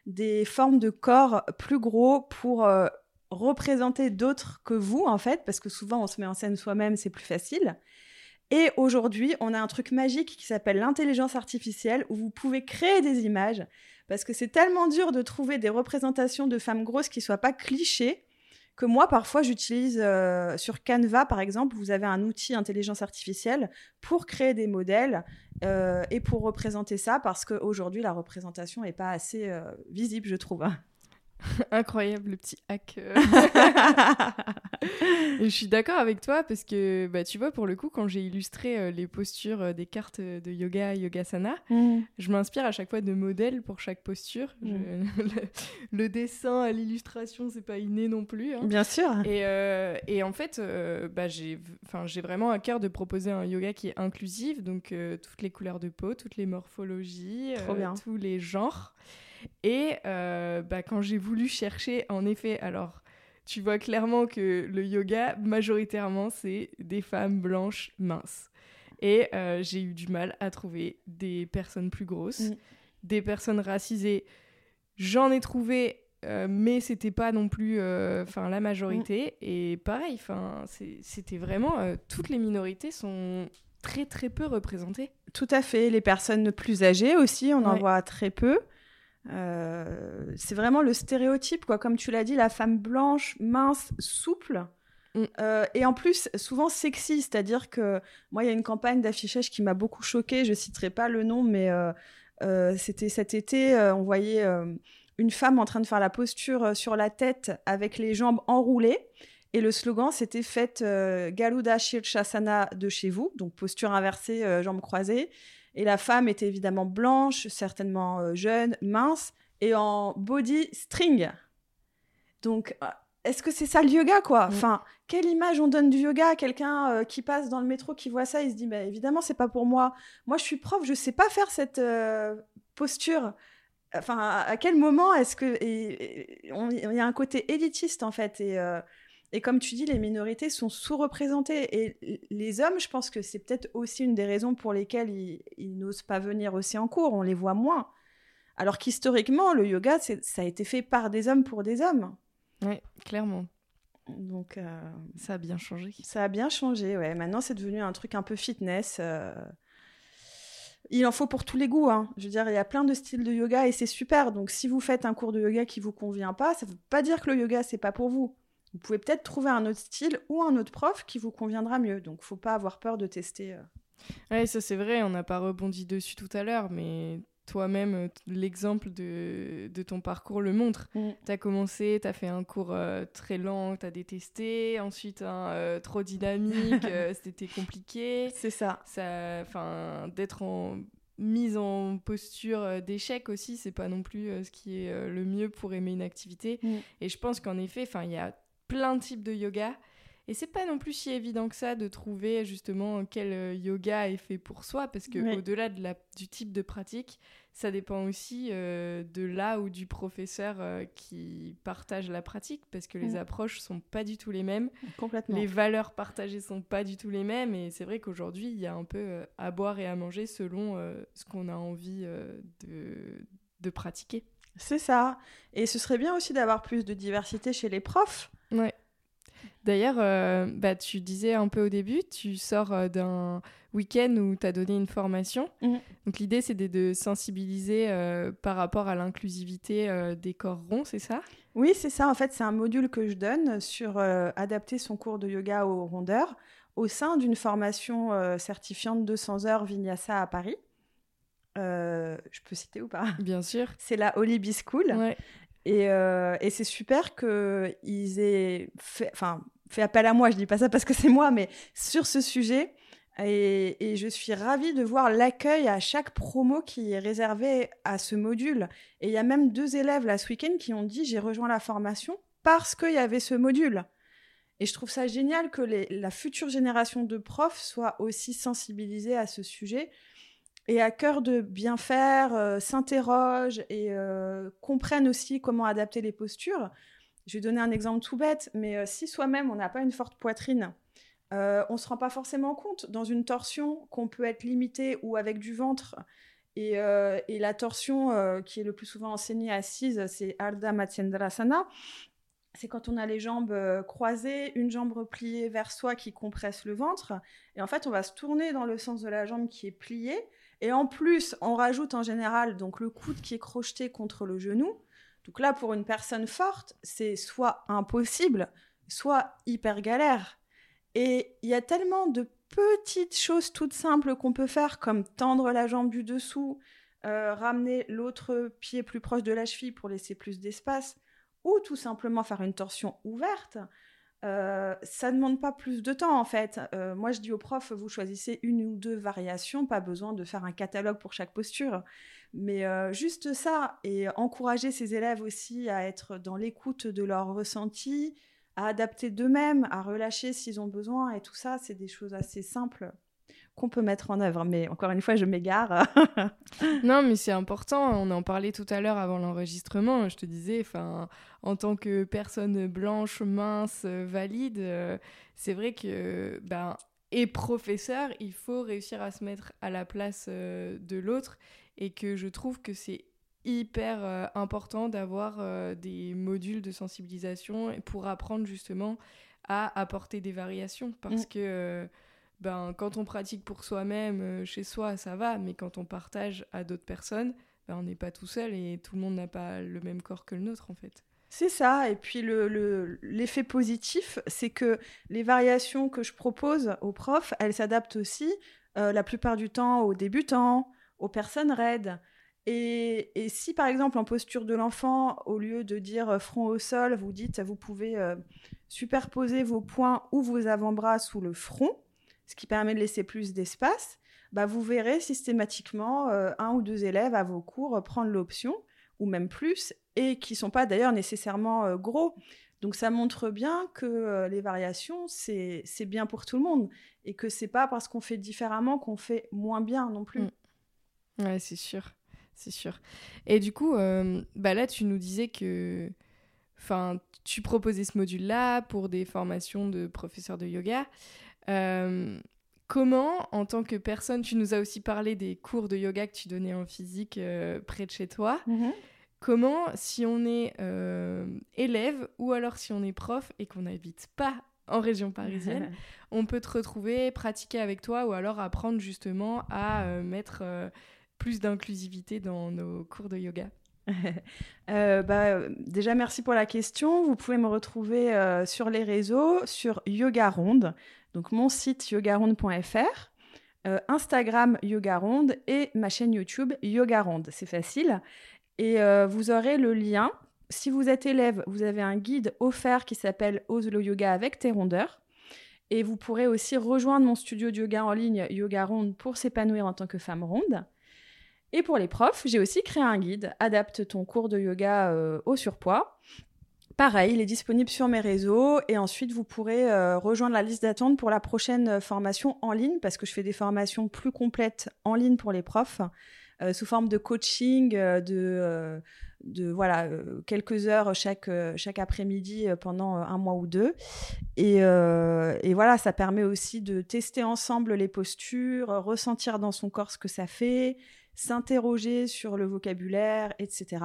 des formes de corps plus gros pour représenter d'autres que vous, en fait, parce que souvent on se met en scène soi-même, c'est plus facile. Et aujourd'hui, on a un truc magique qui s'appelle l'intelligence artificielle, où vous pouvez créer des images parce que c'est tellement dur de trouver des représentations de femmes grosses qui soient pas clichés que moi, parfois, j'utilise euh, sur Canva, par exemple, vous avez un outil intelligence artificielle pour créer des modèles euh, et pour représenter ça, parce qu'aujourd'hui, la représentation n'est pas assez euh, visible, je trouve. Incroyable le petit hack. Euh. je suis d'accord avec toi parce que bah, tu vois, pour le coup, quand j'ai illustré euh, les postures euh, des cartes de yoga, yogasana, mmh. je m'inspire à chaque fois de modèles pour chaque posture. Mmh. le, dessin à l'illustration, c'est pas inné non plus. Hein. Bien sûr. Et, et en fait, bah, j'ai vraiment à cœur de proposer un yoga qui est inclusif, donc toutes les couleurs de peau, toutes les morphologies, tous les genres. Et euh, bah, quand j'ai voulu chercher, en effet, alors tu vois clairement que le yoga, majoritairement, c'est des femmes blanches minces. Et euh, j'ai eu du mal à trouver des personnes plus grosses, mm. des personnes racisées. J'en ai trouvé, euh, mais c'était pas non plus enfin la majorité. Mm. Et pareil, c'était vraiment. toutes les minorités sont très très peu représentées. Tout à fait. Les personnes plus âgées aussi, on en voit très peu. Euh, c'est vraiment le stéréotype, quoi. Comme tu l'as dit, la femme blanche, mince, souple. Mm. Euh, et en plus, souvent sexy, c'est-à-dire que moi, il y a une campagne d'affichage qui m'a beaucoup choquée. Je citerai pas le nom, mais euh, c'était cet été, on voyait une femme en train de faire la posture sur la tête avec les jambes enroulées. Et le slogan, c'était Faites Galuda Shirshasana de chez vous, donc posture inversée, jambes croisées. Et la femme était évidemment blanche, certainement euh, jeune, mince, et en body string. Donc, euh, est-ce que c'est ça le yoga, quoi? Mm. Enfin, quelle image on donne du yoga? À quelqu'un euh, qui passe dans le métro, qui voit ça, il se dit, bah, évidemment, c'est pas pour moi. Moi, je suis prof, je sais pas faire cette posture. Enfin, à, quel moment est-ce que... Il y a un côté élitiste, en fait, et et comme tu dis, les minorités sont sous-représentées. Et les hommes, je pense que c'est peut-être aussi une des raisons pour lesquelles ils, n'osent pas venir aussi en cours. On les voit moins. Alors qu'historiquement, le yoga, ça a été fait par des hommes pour des hommes. Oui, clairement. Donc, euh, ça a bien changé. Ça a bien changé, ouais. Maintenant, c'est devenu un truc un peu fitness. Euh. Il en faut pour tous les goûts. Hein. Je veux dire, il y a plein de styles de yoga et c'est super. Donc, si vous faites un cours de yoga qui vous convient pas, ça ne veut pas dire que le yoga, c'est pas pour vous. Vous pouvez peut-être trouver un autre style ou un autre prof qui vous conviendra mieux. Donc, faut pas avoir peur de tester. Euh. Oui, ça c'est vrai, on n'a pas rebondi dessus tout à l'heure, mais toi-même, euh, l'exemple de, de, ton parcours le montre. Mm. Tu as commencé, tu as fait un cours euh, très lent, tu as détesté, ensuite un trop dynamique, c'était compliqué. C'est ça. ça d'être en mise en posture d'échec aussi, c'est pas non plus ce qui est le mieux pour aimer une activité. Mm. Et je pense qu'en effet, il y a plein de types de yoga. Et c'est pas non plus si évident que ça de trouver justement quel euh, yoga est fait pour soi, parce que au-delà de la, du type de pratique, ça dépend aussi euh, de là ou du professeur euh, qui partage la pratique, parce que les mm. approches sont pas du tout les mêmes. Complètement. Les valeurs partagées sont pas du tout les mêmes, et c'est vrai qu'aujourd'hui, il y a un peu à boire et à manger selon ce qu'on a envie de, de pratiquer. C'est ça. Et ce serait bien aussi d'avoir plus de diversité chez les profs. Ouais. D'ailleurs, euh, bah, tu disais un peu au début, tu sors euh, d'un week-end où tu as donné une formation. Mhm. Donc l'idée, c'est de, sensibiliser euh, par rapport à l'inclusivité des corps ronds, c'est ça? Oui, c'est ça. En fait, c'est un module que je donne sur adapter son cours de yoga aux rondeurs au sein d'une formation certifiante 200 heures Vinyasa à Paris. je peux citer ou pas? Bien sûr. C'est la Olibi School. Ouais. Euh, et, c'est super qu'ils aient fait, enfin, fait appel à moi, je dis pas ça parce que c'est moi, mais sur ce sujet. Et, je suis ravie de voir l'accueil à chaque promo qui est réservé à ce module. Et il y a même deux élèves là ce week-end qui ont dit j'ai rejoint la formation parce qu'il y avait ce module. Et je trouve ça génial que la future génération de profs soit aussi sensibilisée à ce sujet et à cœur de bien faire, euh, s'interrogent et euh, comprennent aussi comment adapter les postures. Je vais donner un exemple tout bête, mais euh, si soi-même on n'a pas une forte poitrine, on ne se rend pas forcément compte dans une torsion qu'on peut être limité ou avec du ventre. Et, et la torsion qui est le plus souvent enseignée assise, c'est Ardha Matsyendrasana. C'est quand on a les jambes croisées, une jambe repliée vers soi qui compresse le ventre. Et en fait, on va se tourner dans le sens de la jambe qui est pliée et en plus, on rajoute en général donc le coude qui est crocheté contre le genou. Donc là, pour une personne forte, c'est soit impossible, soit hyper galère. Et il y a tellement de petites choses toutes simples qu'on peut faire, comme tendre la jambe du dessous, euh, ramener l'autre pied plus proche de la cheville pour laisser plus d'espace, ou tout simplement faire une torsion ouverte. Euh, ça ne demande pas plus de temps en fait. Euh, moi je dis aux profs, vous choisissez une ou deux variations, pas besoin de faire un catalogue pour chaque posture. Mais euh, juste ça, et encourager ces élèves aussi à être dans l'écoute de leurs ressentis, à adapter d'eux-mêmes, à relâcher s'ils ont besoin, et tout ça, c'est des choses assez simples qu'on peut mettre en œuvre. Mais encore une fois, je m'égare. non, mais c'est important. On en parlait tout à l'heure avant l'enregistrement. Je te disais, enfin, en tant que personne blanche, mince, valide, euh, c'est vrai que, ben, et professeur, il faut réussir à se mettre à la place euh, de l'autre. Et que je trouve que c'est hyper euh, important d'avoir des modules de sensibilisation pour apprendre justement à apporter des variations. Parce mm. que ben, quand on pratique pour soi-même, euh, chez soi, ça va, mais quand on partage à d'autres personnes, ben, on n'est pas tout seul et tout le monde n'a pas le même corps que le nôtre, en fait. C'est ça, et puis l'effet le, positif, c'est que les variations que je propose aux profs, elles s'adaptent aussi euh, la plupart du temps aux débutants, aux personnes raides. Et, et si par exemple en posture de l'enfant, au lieu de dire euh, front au sol, vous dites vous pouvez superposer vos poings ou vos avant-bras sous le front, ce qui permet de laisser plus d'espace, bah, vous verrez systématiquement euh, un ou deux élèves à vos cours prendre l'option, ou même plus, et qui ne sont pas d'ailleurs nécessairement euh, gros. Donc ça montre bien que euh, les variations, c'est bien pour tout le monde, et que c'est pas parce qu'on fait différemment qu'on fait moins bien non plus. Mm. Ouais, c'est sûr, c'est sûr. Et du coup, bah là, tu nous disais que... Enfin, tu proposais ce module-là pour des formations de professeurs de yoga. Euh, comment, en tant que personne, tu nous as aussi parlé des cours de yoga que tu donnais en physique euh, près de chez toi. Mhm. Comment, si on est euh, élève ou alors si on est prof et qu'on n'habite pas en région parisienne, on peut te retrouver, pratiquer avec toi ou alors apprendre justement à mettre plus d'inclusivité dans nos cours de yoga? bah, déjà, merci pour la question. Vous pouvez me retrouver sur les réseaux, sur Yoga Ronde. Donc mon site yogaronde.fr, euh, Instagram Yogaronde et ma chaîne YouTube Yogaronde. C'est facile. Et euh, vous aurez le lien. Si vous êtes élève, vous avez un guide offert qui s'appelle Ose le yoga avec tes rondeurs. Et vous pourrez aussi rejoindre mon studio de yoga en ligne Yoga Ronde pour s'épanouir en tant que femme ronde. Et pour les profs, j'ai aussi créé un guide Adapte ton cours de yoga euh, au surpoids. Pareil, il est disponible sur mes réseaux et ensuite vous pourrez euh, rejoindre la liste d'attente pour la prochaine formation en ligne parce que je fais des formations plus complètes en ligne pour les profs euh, sous forme de coaching, de, voilà quelques heures chaque, chaque après-midi pendant un mois ou deux. Et, voilà, ça permet aussi de tester ensemble les postures, ressentir dans son corps ce que ça fait, s'interroger sur le vocabulaire, etc.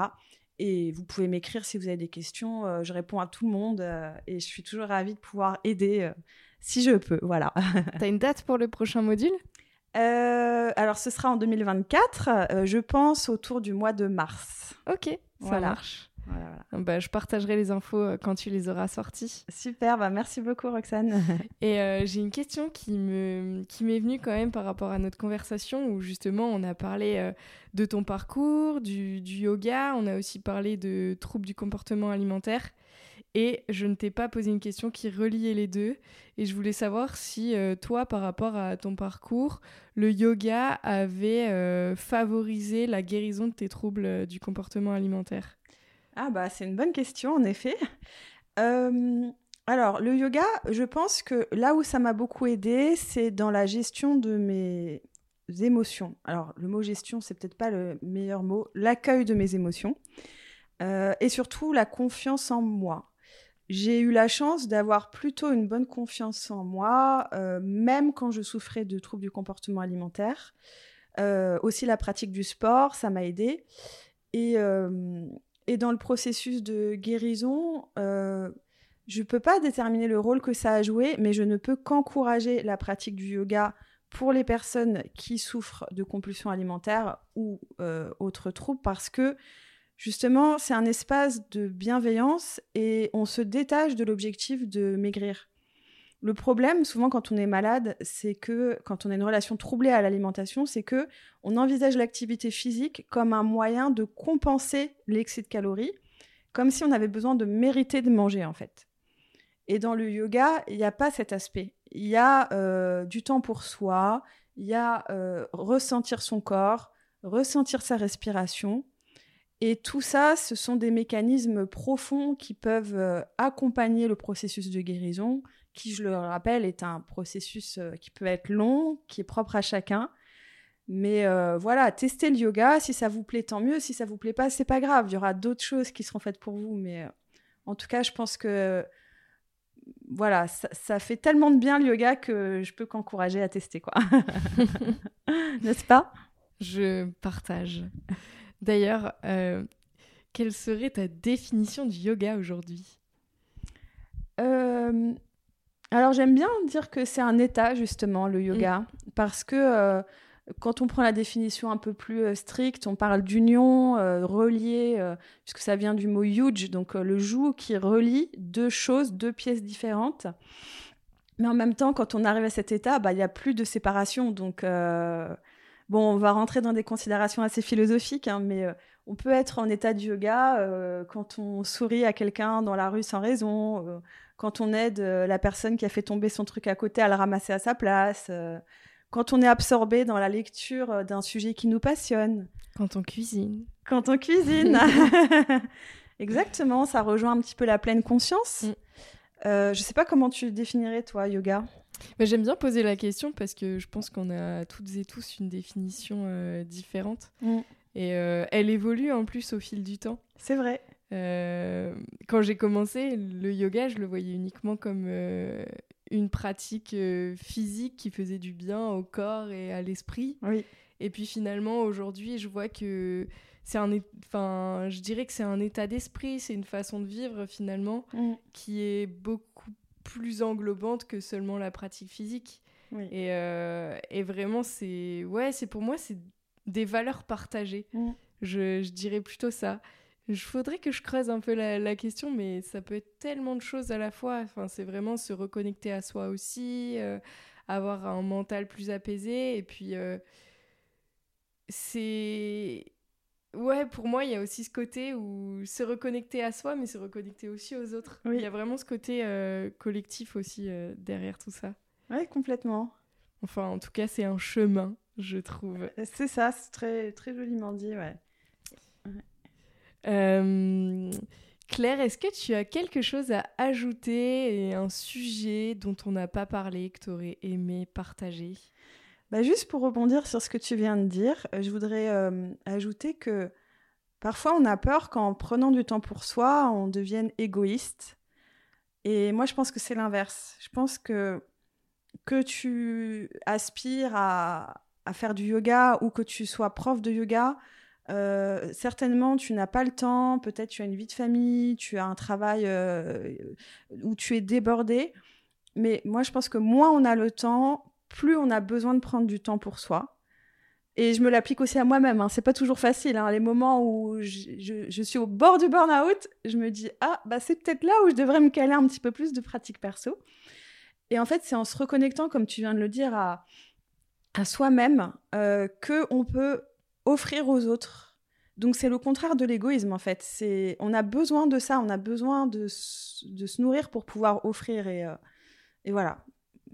Et vous pouvez m'écrire si vous avez des questions. Euh, je réponds à tout le monde euh, et je suis toujours ravie de pouvoir aider euh, si je peux. Voilà. T'as une date pour le prochain module? Alors, ce sera en 2024, je pense autour du mois de mars. Ok, ça marche. Bah, je partagerai les infos euh, quand tu les auras sorties. Super, bah merci beaucoup Roxane. Et euh, j'ai une question qui me qui m'est venue quand même par rapport à notre conversation où justement on a parlé euh, de ton parcours, du, du, yoga, on a aussi parlé de troubles du comportement alimentaire. Et je ne t'ai pas posé une question qui reliait les deux. Et je voulais savoir si toi, par rapport à ton parcours, le yoga avait favorisé la guérison de tes troubles du comportement alimentaire. Ah bah c'est une bonne question en effet. Euh, alors le yoga, je pense que là où ça m'a beaucoup aidé, c'est dans la gestion de mes émotions. Alors le mot gestion, c'est peut-être pas le meilleur mot, l'accueil de mes émotions euh, et surtout la confiance en moi. J'ai eu la chance d'avoir plutôt une bonne confiance en moi, euh, même quand je souffrais de troubles du comportement alimentaire. aussi la pratique du sport, ça m'a aidé. Et, et dans le processus de guérison, euh, je ne peux pas déterminer le rôle que ça a joué, mais je ne peux qu'encourager la pratique du yoga pour les personnes qui souffrent de compulsions alimentaires ou euh, autres troubles parce que justement c'est un espace de bienveillance et on se détache de l'objectif de maigrir. Le problème, souvent, quand on est malade, c'est que, quand on a une relation troublée à l'alimentation, c'est que on envisage l'activité physique comme un moyen de compenser l'excès de calories, comme si on avait besoin de mériter de manger, en fait. Et dans le yoga, il n'y a pas cet aspect. Il y a euh, du temps pour soi, il y a euh, ressentir son corps, ressentir sa respiration. Et tout ça, ce sont des mécanismes profonds qui peuvent euh, accompagner le processus de guérison, qui, je le rappelle, est un processus euh, qui peut être long, qui est propre à chacun. Mais euh, voilà, testez le yoga. Si ça vous plaît, tant mieux. Si ça vous plaît pas, c'est pas grave. Il y aura d'autres choses qui seront faites pour vous. Mais euh, en tout cas, je pense que voilà, ça, fait tellement de bien le yoga que je peux qu'encourager à tester, quoi. N'est-ce pas? Je partage. D'ailleurs, quelle serait ta définition du yoga aujourd'hui? Alors j'aime bien dire que c'est un état justement le yoga mm. parce que euh, quand on prend la définition un peu plus euh, stricte, on parle d'union euh, reliée puisque ça vient du mot yuj donc le joug qui relie deux choses, deux pièces différentes. Mais en même temps, quand on arrive à cet état, bah, il n'y a plus de séparation. Donc, bon, on va rentrer dans des considérations assez philosophiques, hein, mais on peut être en état de yoga quand on sourit à quelqu'un dans la rue sans raison, quand on aide euh, la personne qui a fait tomber son truc à côté à le ramasser à sa place, euh, quand on est absorbé dans la lecture euh, d'un sujet qui nous passionne. Quand on cuisine. Quand on cuisine. Exactement, ça rejoint un petit peu la pleine conscience. Mm. je ne sais pas comment tu définirais, toi, yoga. Mais J'aime bien poser la question parce que je pense qu'on a toutes et tous une définition différente. Mm. Et elle évolue en plus au fil du temps. C'est vrai. Euh, quand j'ai commencé, le yoga, je le voyais uniquement comme euh, une pratique euh, physique qui faisait du bien au corps et à l'esprit. Oui. Et puis finalement, aujourd'hui, je vois que c'est un, enfin, je dirais que c'est un état d'esprit, c'est une façon de vivre finalement mm. qui est beaucoup plus englobante que seulement la pratique physique. Et, et, vraiment, c'est ouais, c'est pour moi, c'est des valeurs partagées. Mm. Je, je dirais plutôt ça. Il faudrait que je creuse un peu la, question, mais ça peut être tellement de choses à la fois. Enfin, c'est vraiment se reconnecter à soi aussi, euh, avoir un mental plus apaisé. Et puis, euh, c'est. Ouais, pour moi, il y a aussi ce côté où se reconnecter à soi, mais se reconnecter aussi aux autres. Il y a vraiment ce côté euh, collectif aussi derrière tout ça. Ouais, complètement. Enfin, en tout cas, c'est un chemin. je trouve. C'est ça, c'est très, très joliment dit, ouais. Claire, est-ce que tu as quelque chose à ajouter et un sujet dont on n'a pas parlé, que tu aurais aimé partager? Bah Juste pour rebondir sur ce que tu viens de dire, je voudrais ajouter que parfois on a peur qu'en prenant du temps pour soi, on devienne égoïste. Et moi, je pense que c'est l'inverse. Je pense que que tu aspires à, faire du yoga ou que tu sois prof de yoga, euh, certainement tu n'as pas le temps, peut-être tu as une vie de famille, tu as un travail euh, où tu es débordé. Mais moi, je pense que moins on a le temps, plus on a besoin de prendre du temps pour soi. Et je me l'applique aussi à moi-même. Hein. C'est pas toujours facile. Hein. Les moments où je, suis au bord du burn-out, je me dis ah bah c'est peut-être là où je devrais me caler un petit peu plus de pratique perso. Et en fait, c'est en se reconnectant, comme tu viens de le dire, à, à soi-même euh, que on peut offrir aux autres. Donc c'est le contraire de l'égoïsme en fait. C'est on a besoin de ça, on a besoin de, de se nourrir pour pouvoir offrir et, euh, et voilà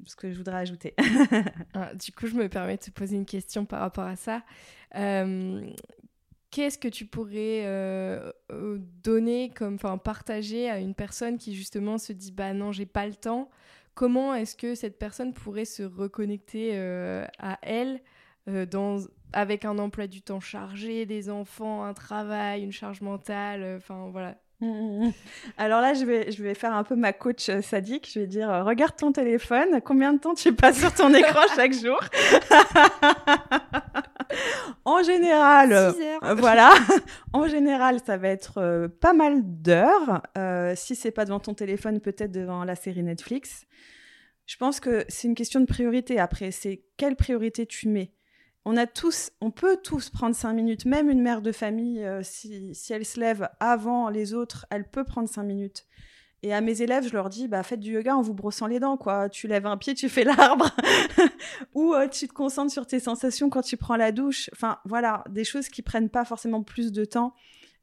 ce que je voudrais ajouter. Ah, du coup, je me permets de te poser une question par rapport à ça. Euh, qu'est-ce que tu pourrais euh, donner comme, enfin, partager à une personne qui justement se dit, bah non, j'ai pas le temps? Comment est-ce que cette personne pourrait se reconnecter à elle dans avec un emploi du temps chargé, des enfants, un travail, une charge mentale, euh, enfin voilà. Mmh, mmh, mmh. Alors là, je vais, je vais faire un peu ma coach euh, sadique. Je vais dire, euh, regarde ton téléphone, combien de temps tu passes sur ton écran chaque jour? En général, voilà. en général, ça va être pas mal d'heures. si c'est pas devant ton téléphone, peut-être devant la série Netflix. Je pense que c'est une question de priorité. Après, c'est quelle priorité tu mets? On a tous, on peut tous prendre cinq minutes. Même une mère de famille, euh, si, elle se lève avant les autres, elle peut prendre cinq minutes. Et à mes élèves, je leur dis, bah, faites du yoga en vous brossant les dents, quoi. Tu lèves un pied, tu fais l'arbre. Ou euh, tu te concentres sur tes sensations quand tu prends la douche. Enfin, voilà, des choses qui prennent pas forcément plus de temps,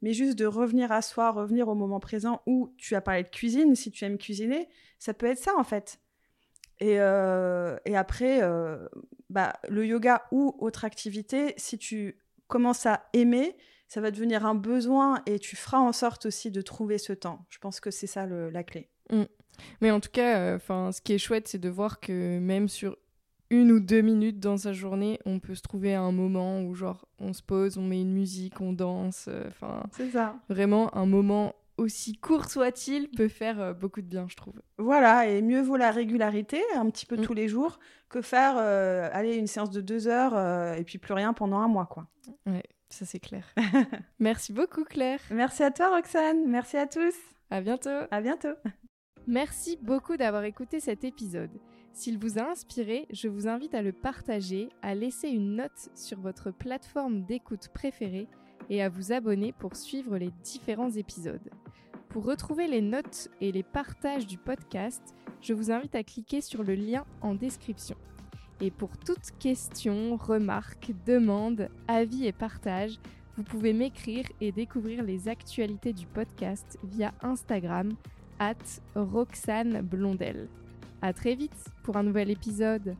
mais juste de revenir à soi, revenir au moment présent où tu as parlé de cuisine, si tu aimes cuisiner, ça peut être ça, en fait. Et, euh, et après, euh, bah, le yoga ou autre activité, si tu commences à aimer, ça va devenir un besoin et tu feras en sorte aussi de trouver ce temps. Je pense que c'est ça la clé. Mm. Mais en tout cas, euh, ce qui est chouette, c'est de voir que même sur une ou deux minutes dans sa journée, on peut se trouver un moment où genre on se pose, on met une musique, on danse. Enfin, c'est ça. Vraiment un moment aussi court soit-il, peut faire euh, beaucoup de bien, je trouve. Voilà, et mieux vaut la régularité, un petit peu mm. tous les jours, que faire euh, aller une séance de deux heures euh, et puis plus rien pendant un mois, quoi. Ouais, ça c'est clair. Merci beaucoup, Claire. Merci à toi, Roxane. Merci à tous. À bientôt. À bientôt. Merci beaucoup d'avoir écouté cet épisode. S'il vous a inspiré, je vous invite à le partager, à laisser une note sur votre plateforme d'écoute préférée et à vous abonner pour suivre les différents épisodes. Pour retrouver les notes et les partages du podcast, je vous invite à cliquer sur le lien en description. Et pour toute question, remarque, demande, avis et partage, vous pouvez m'écrire et découvrir les actualités du podcast via Instagram at Roxane Blondel. À très vite pour un nouvel épisode.